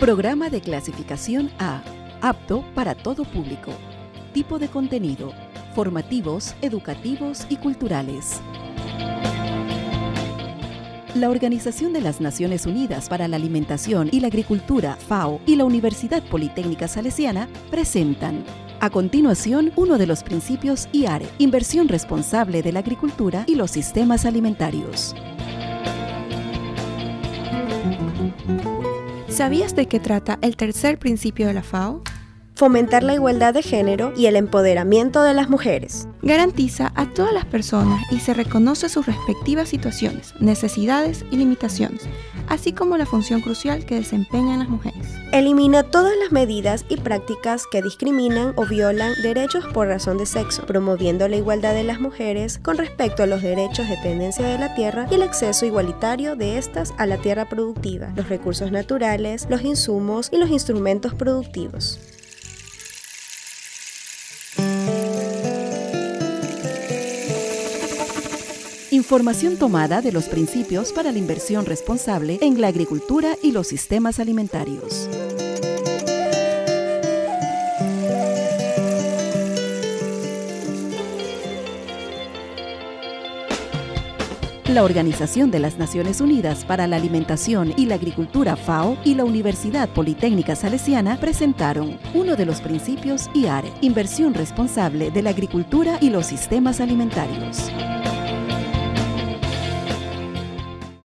Programa de clasificación A, apto para todo público. Tipo de contenido, formativos, educativos y culturales. La Organización de las Naciones Unidas para la Alimentación y la Agricultura, FAO, y la Universidad Politécnica Salesiana presentan a continuación, uno de los principios IARE, inversión responsable de la agricultura y los sistemas alimentarios. ¿Sabías de qué trata el tercer principio de la FAO? Fomentar la igualdad de género y el empoderamiento de las mujeres. Garantiza a todas las personas y se reconoce sus respectivas situaciones, necesidades y limitaciones, así como la función crucial que desempeñan las mujeres. Elimina todas las medidas y prácticas que discriminan o violan derechos por razón de sexo, promoviendo la igualdad de las mujeres con respecto a los derechos de tendencia de la tierra y el acceso igualitario de estas a la tierra productiva, los recursos naturales, los insumos y los instrumentos productivos. Información tomada de los principios para la inversión responsable en la agricultura y los sistemas alimentarios. La Organización de las Naciones Unidas para la Alimentación y la Agricultura FAO y la Universidad Politécnica Salesiana presentaron uno de los principios IARE, inversión responsable de la agricultura y los sistemas alimentarios.